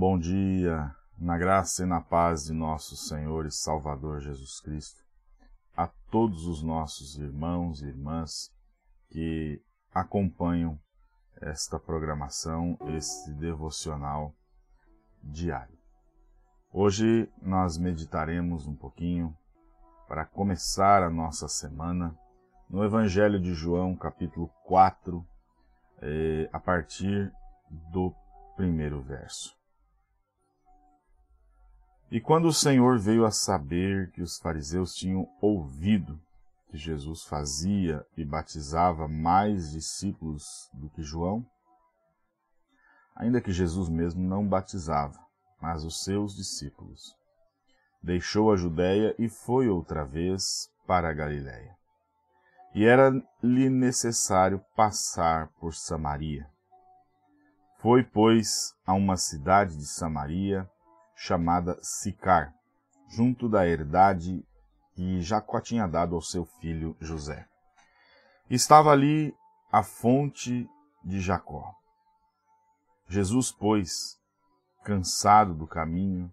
Bom dia, na graça e na paz de nosso Senhor e Salvador Jesus Cristo, a todos os nossos irmãos e irmãs que acompanham esta programação, este devocional diário. Hoje nós meditaremos um pouquinho para começar a nossa semana no Evangelho de João, capítulo 4, eh, a partir do primeiro verso. E quando o Senhor veio a saber que os fariseus tinham ouvido que Jesus fazia e batizava mais discípulos do que João, ainda que Jesus mesmo não batizava, mas os seus discípulos, deixou a Judéia e foi outra vez para a Galiléia. E era-lhe necessário passar por Samaria. Foi, pois, a uma cidade de Samaria, chamada Sicar, junto da herdade que Jacó tinha dado ao seu filho José. Estava ali a fonte de Jacó. Jesus, pois, cansado do caminho,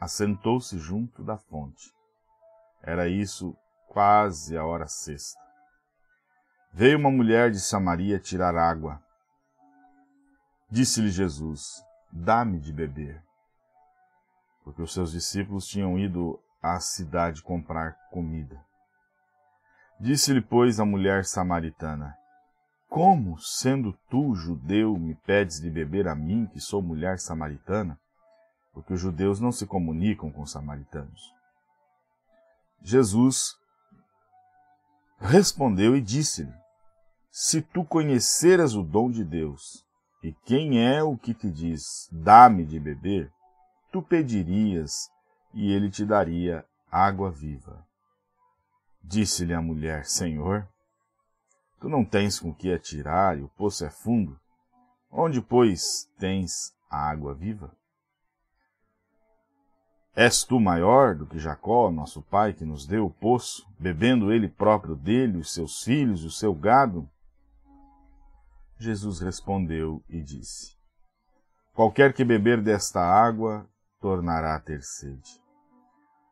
assentou-se junto da fonte. Era isso quase a hora sexta. Veio uma mulher de Samaria tirar água. Disse-lhe Jesus: Dá-me de beber. Porque os seus discípulos tinham ido à cidade comprar comida. Disse-lhe, pois, a mulher samaritana: Como, sendo tu judeu, me pedes de beber a mim, que sou mulher samaritana? Porque os judeus não se comunicam com os samaritanos. Jesus respondeu e disse-lhe: Se tu conheceras o dom de Deus, e quem é o que te diz, dá-me de beber, tu pedirias, e ele te daria água viva. Disse-lhe a mulher, Senhor, tu não tens com que atirar, e o poço é fundo. Onde, pois, tens a água viva? És tu maior do que Jacó, nosso pai, que nos deu o poço, bebendo ele próprio dele, os seus filhos e o seu gado? Jesus respondeu e disse: Qualquer que beber desta água tornará a ter sede.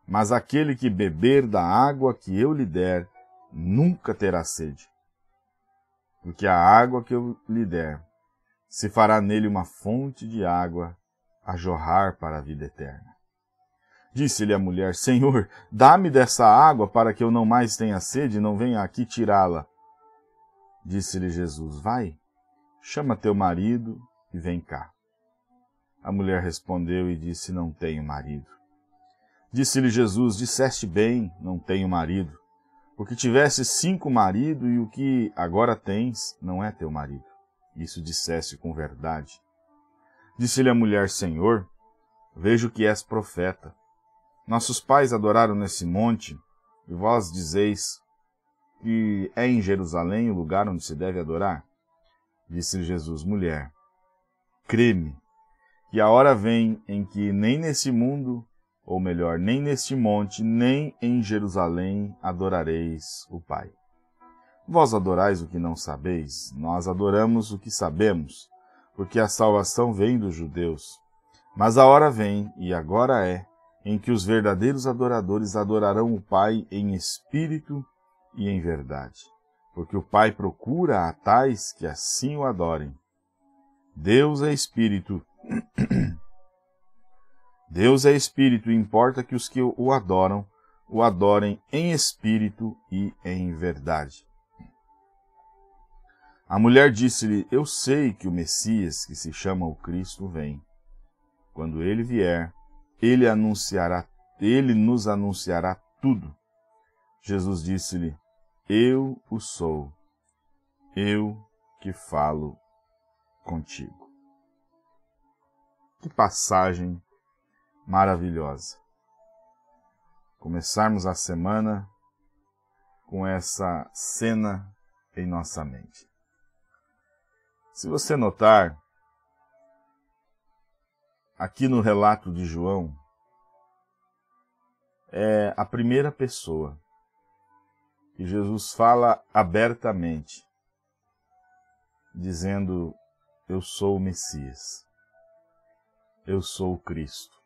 Mas aquele que beber da água que eu lhe der, nunca terá sede. Porque a água que eu lhe der se fará nele uma fonte de água a jorrar para a vida eterna. Disse-lhe a mulher: Senhor, dá-me dessa água para que eu não mais tenha sede e não venha aqui tirá-la. Disse-lhe Jesus: Vai, Chama teu marido e vem cá. A mulher respondeu e disse: Não tenho marido. Disse-lhe Jesus: Disseste bem, não tenho marido, porque tivesse cinco maridos e o que agora tens não é teu marido. Isso disseste com verdade. Disse-lhe a mulher: Senhor, vejo que és profeta. Nossos pais adoraram nesse monte, e vós dizeis que é em Jerusalém o lugar onde se deve adorar? Disse Jesus, mulher, crê-me, que a hora vem em que nem nesse mundo, ou melhor, nem neste monte, nem em Jerusalém adorareis o Pai. Vós adorais o que não sabeis, nós adoramos o que sabemos, porque a salvação vem dos judeus. Mas a hora vem, e agora é, em que os verdadeiros adoradores adorarão o Pai em espírito e em verdade porque o Pai procura a tais que assim o adorem. Deus é Espírito. Deus é Espírito e importa que os que o adoram o adorem em espírito e em verdade. A mulher disse-lhe: Eu sei que o Messias, que se chama o Cristo, vem. Quando ele vier, ele anunciará, ele nos anunciará tudo. Jesus disse-lhe: eu o sou, eu que falo contigo. Que passagem maravilhosa. Começarmos a semana com essa cena em nossa mente. Se você notar, aqui no relato de João, é a primeira pessoa que Jesus fala abertamente, dizendo: Eu sou o Messias. Eu sou o Cristo.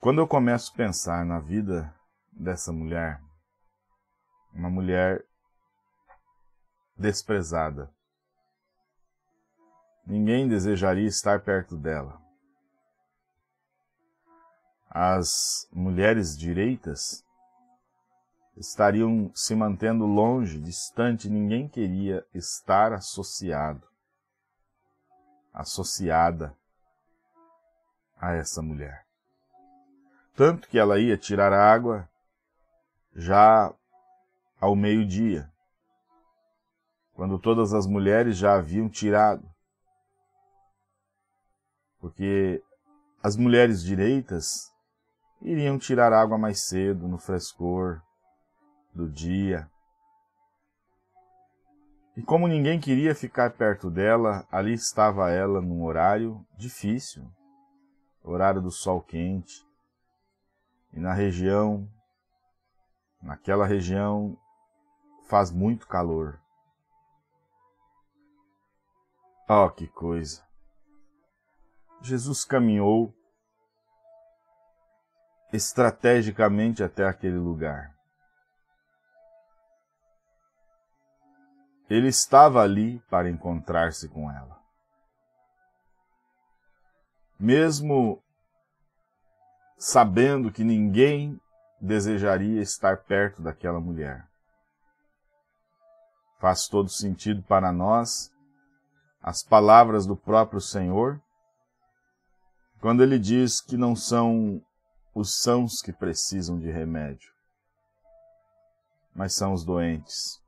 Quando eu começo a pensar na vida dessa mulher, uma mulher desprezada, ninguém desejaria estar perto dela. As mulheres direitas estariam se mantendo longe, distante, ninguém queria estar associado, associada a essa mulher. Tanto que ela ia tirar água já ao meio-dia, quando todas as mulheres já haviam tirado. Porque as mulheres direitas iriam tirar água mais cedo, no frescor, do dia. E como ninguém queria ficar perto dela, ali estava ela num horário difícil, horário do sol quente. E na região, naquela região, faz muito calor. Oh, que coisa! Jesus caminhou estrategicamente até aquele lugar. Ele estava ali para encontrar-se com ela. Mesmo sabendo que ninguém desejaria estar perto daquela mulher. Faz todo sentido para nós as palavras do próprio Senhor, quando ele diz que não são os sãos que precisam de remédio, mas são os doentes.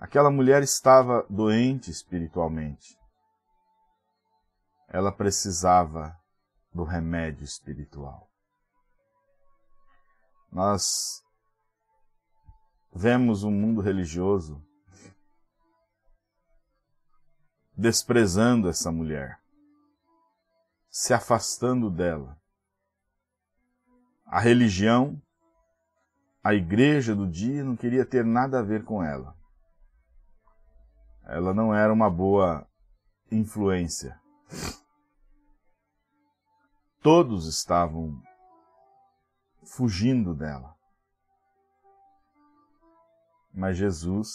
Aquela mulher estava doente espiritualmente. Ela precisava do remédio espiritual. Nós vemos um mundo religioso desprezando essa mulher, se afastando dela. A religião, a igreja do dia não queria ter nada a ver com ela ela não era uma boa influência. Todos estavam fugindo dela. Mas Jesus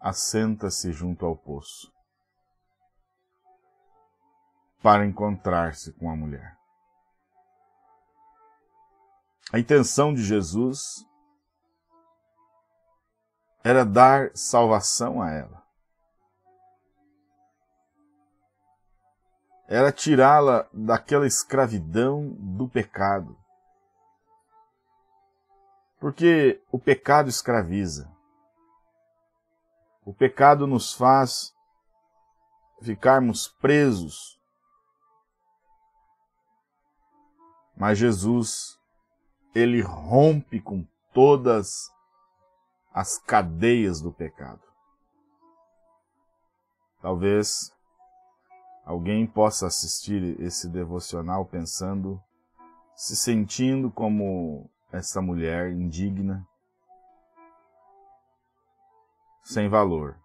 assenta-se junto ao poço para encontrar-se com a mulher. A intenção de Jesus era dar salvação a ela. Era tirá-la daquela escravidão do pecado. Porque o pecado escraviza. O pecado nos faz ficarmos presos. Mas Jesus, ele rompe com todas as cadeias do pecado. Talvez alguém possa assistir esse devocional pensando, se sentindo como essa mulher indigna, sem valor.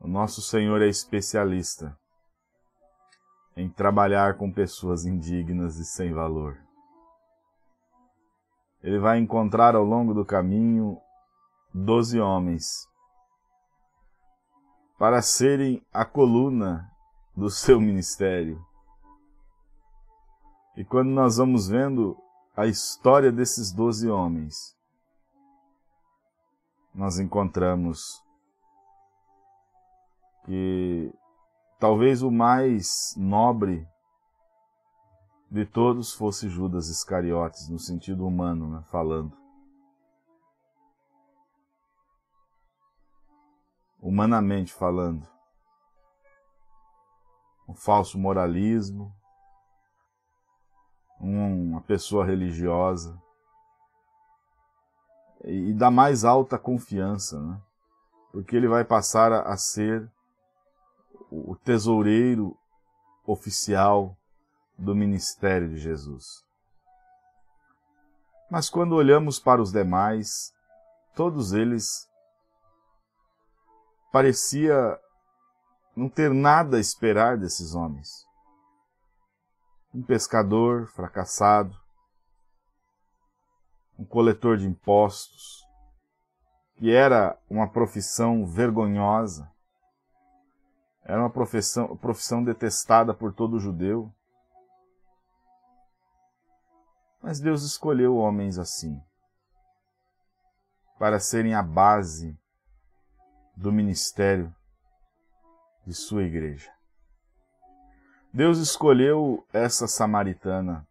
O nosso Senhor é especialista em trabalhar com pessoas indignas e sem valor ele vai encontrar ao longo do caminho doze homens para serem a coluna do seu ministério. E quando nós vamos vendo a história desses doze homens, nós encontramos que talvez o mais nobre de todos fosse Judas Iscariotes, no sentido humano, né, falando. Humanamente falando. Um falso moralismo, uma pessoa religiosa, e da mais alta confiança, né? porque ele vai passar a ser o tesoureiro oficial do ministério de Jesus. Mas quando olhamos para os demais, todos eles parecia não ter nada a esperar desses homens. Um pescador fracassado, um coletor de impostos, que era uma profissão vergonhosa, era uma profissão, profissão detestada por todo judeu. Mas Deus escolheu homens assim, para serem a base do ministério de sua igreja. Deus escolheu essa samaritana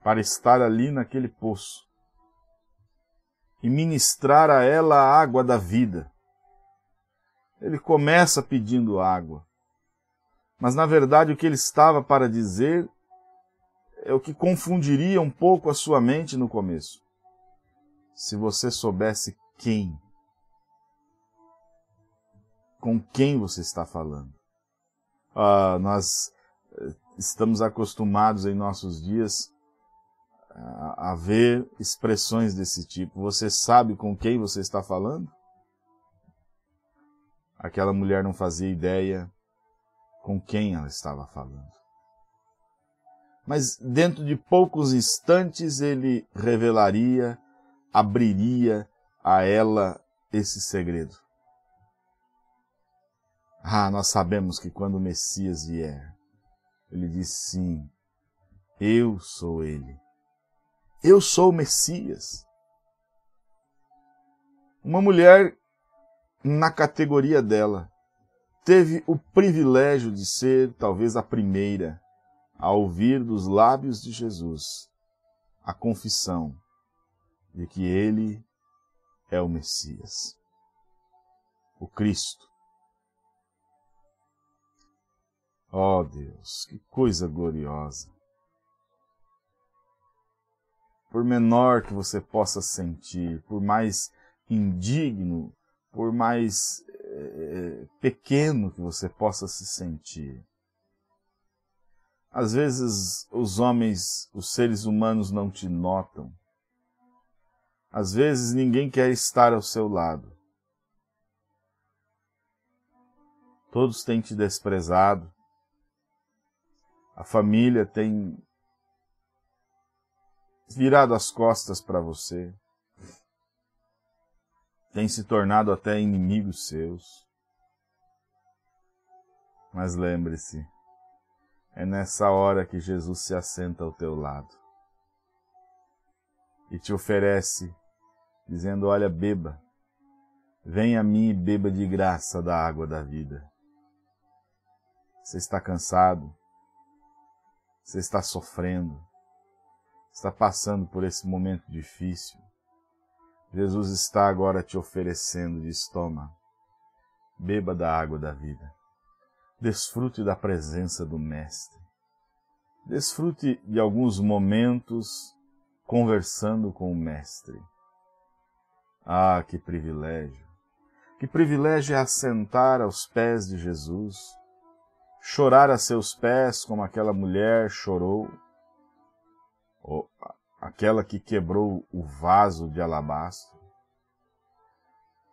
para estar ali naquele poço e ministrar a ela a água da vida. Ele começa pedindo água, mas na verdade o que ele estava para dizer é o que confundiria um pouco a sua mente no começo. Se você soubesse quem com quem você está falando. Uh, nós eh, estamos acostumados em nossos dias a, a ver expressões desse tipo. Você sabe com quem você está falando? Aquela mulher não fazia ideia com quem ela estava falando. Mas dentro de poucos instantes ele revelaria, abriria a ela esse segredo. Ah, nós sabemos que quando o Messias vier, ele diz sim, eu sou ele. Eu sou o Messias. Uma mulher na categoria dela teve o privilégio de ser talvez a primeira a ouvir dos lábios de Jesus a confissão de que ele é o Messias, o Cristo, oh Deus, que coisa gloriosa! Por menor que você possa sentir, por mais indigno, por mais é, pequeno que você possa se sentir. Às vezes os homens, os seres humanos não te notam. Às vezes ninguém quer estar ao seu lado. Todos têm te desprezado. A família tem virado as costas para você, tem se tornado até inimigos seus. Mas lembre-se, é nessa hora que Jesus se assenta ao teu lado e te oferece, dizendo: Olha, beba, venha a mim e beba de graça da água da vida. Você está cansado? Você está sofrendo, está passando por esse momento difícil. Jesus está agora te oferecendo de estômago. Beba da água da vida. Desfrute da presença do Mestre. Desfrute de alguns momentos conversando com o Mestre. Ah, que privilégio! Que privilégio é assentar aos pés de Jesus, chorar a seus pés como aquela mulher chorou, ou aquela que quebrou o vaso de alabastro.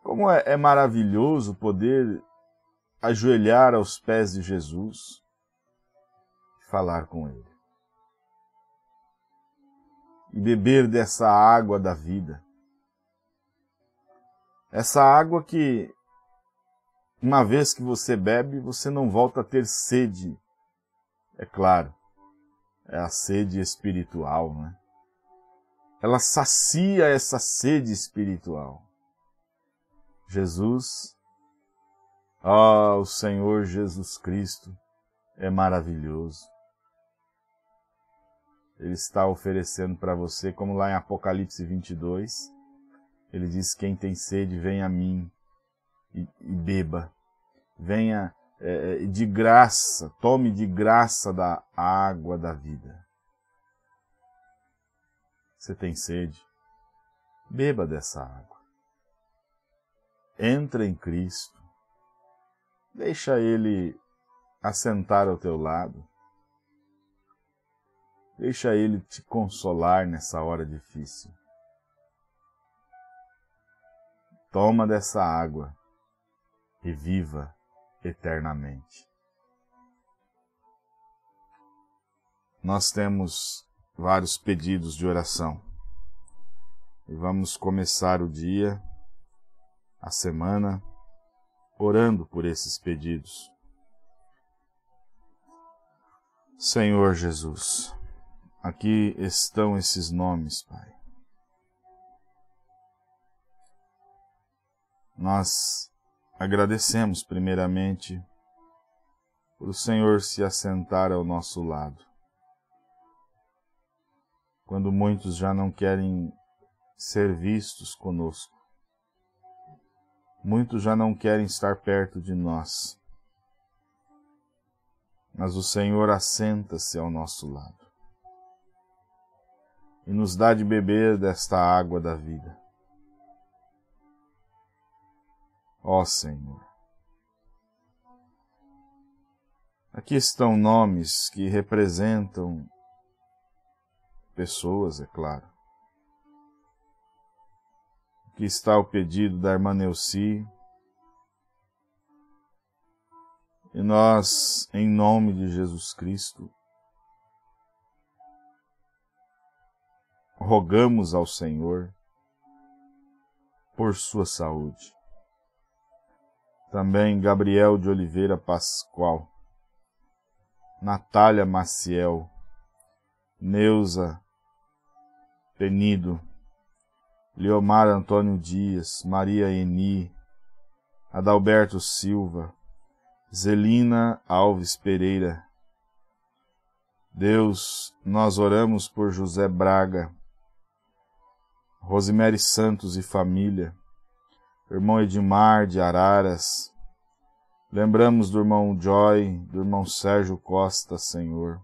Como é, é maravilhoso poder ajoelhar aos pés de Jesus e falar com Ele. E beber dessa água da vida. Essa água que uma vez que você bebe, você não volta a ter sede. É claro, é a sede espiritual, né? Ela sacia essa sede espiritual. Jesus, oh, o Senhor Jesus Cristo é maravilhoso. Ele está oferecendo para você, como lá em Apocalipse 22, ele diz: Quem tem sede, vem a mim e, e beba. Venha é, é, de graça, tome de graça da água da vida. Você tem sede? Beba dessa água. Entra em Cristo. Deixa Ele assentar ao teu lado. Deixa Ele te consolar nessa hora difícil. Toma dessa água e viva eternamente. Nós temos vários pedidos de oração e vamos começar o dia, a semana, orando por esses pedidos. Senhor Jesus, aqui estão esses nomes, Pai. Nós agradecemos primeiramente por o Senhor se assentar ao nosso lado. Quando muitos já não querem ser vistos conosco, muitos já não querem estar perto de nós mas o Senhor assenta-se ao nosso lado e nos dá de beber desta água da vida. Ó Senhor, aqui estão nomes que representam pessoas, é claro. Aqui está o pedido da irmã Neuci, E nós, em nome de Jesus Cristo, rogamos ao Senhor por sua saúde. Também Gabriel de Oliveira Pascoal, Natália Maciel, Neuza Penido, Leomar Antônio Dias, Maria Eni, Adalberto Silva, Zelina Alves Pereira. Deus, nós oramos por José Braga, Rosemary Santos e família, irmão Edmar de Araras. Lembramos do irmão Joy, do irmão Sérgio Costa, Senhor.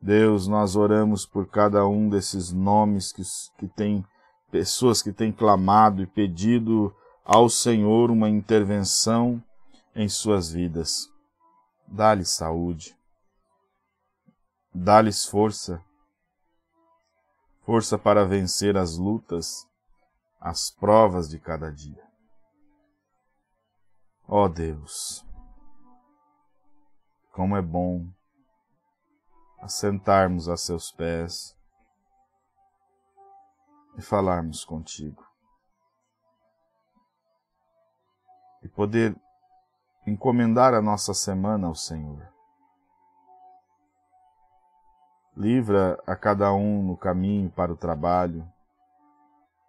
Deus, nós oramos por cada um desses nomes que, que tem pessoas que têm clamado e pedido ao Senhor uma intervenção em suas vidas. Dá-lhes saúde, dá-lhes força, força para vencer as lutas, as provas de cada dia. Ó oh Deus, como é bom assentarmos a seus pés e falarmos contigo. E poder encomendar a nossa semana ao Senhor. Livra a cada um no caminho para o trabalho.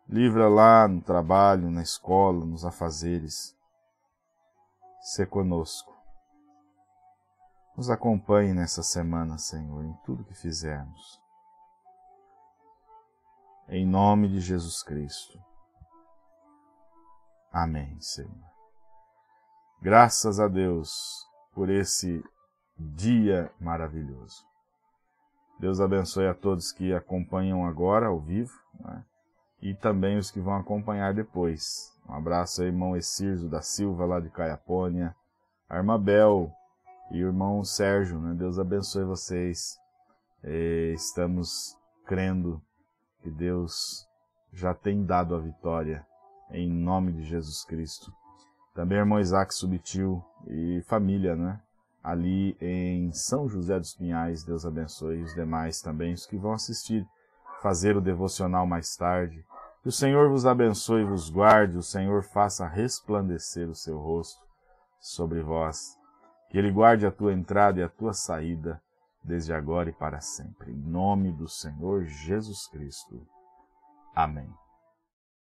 Livra lá no trabalho, na escola, nos afazeres. Se conosco. Nos acompanhe nessa semana, Senhor, em tudo que fizermos. Em nome de Jesus Cristo. Amém, Senhor. Graças a Deus por esse dia maravilhoso. Deus abençoe a todos que acompanham agora ao vivo né? e também os que vão acompanhar depois. Um abraço aí, irmão Exirzo da Silva, lá de Caiapônia, a irmã Bel e o irmão Sérgio. Né? Deus abençoe vocês. E estamos crendo que Deus já tem dado a vitória em nome de Jesus Cristo. Também irmão Isaac Subtil e família, né? Ali em São José dos Pinhais, Deus abençoe os demais também, os que vão assistir, fazer o devocional mais tarde. Que o Senhor vos abençoe e vos guarde, o Senhor faça resplandecer o seu rosto sobre vós. Que Ele guarde a tua entrada e a tua saída, desde agora e para sempre. Em nome do Senhor Jesus Cristo. Amém.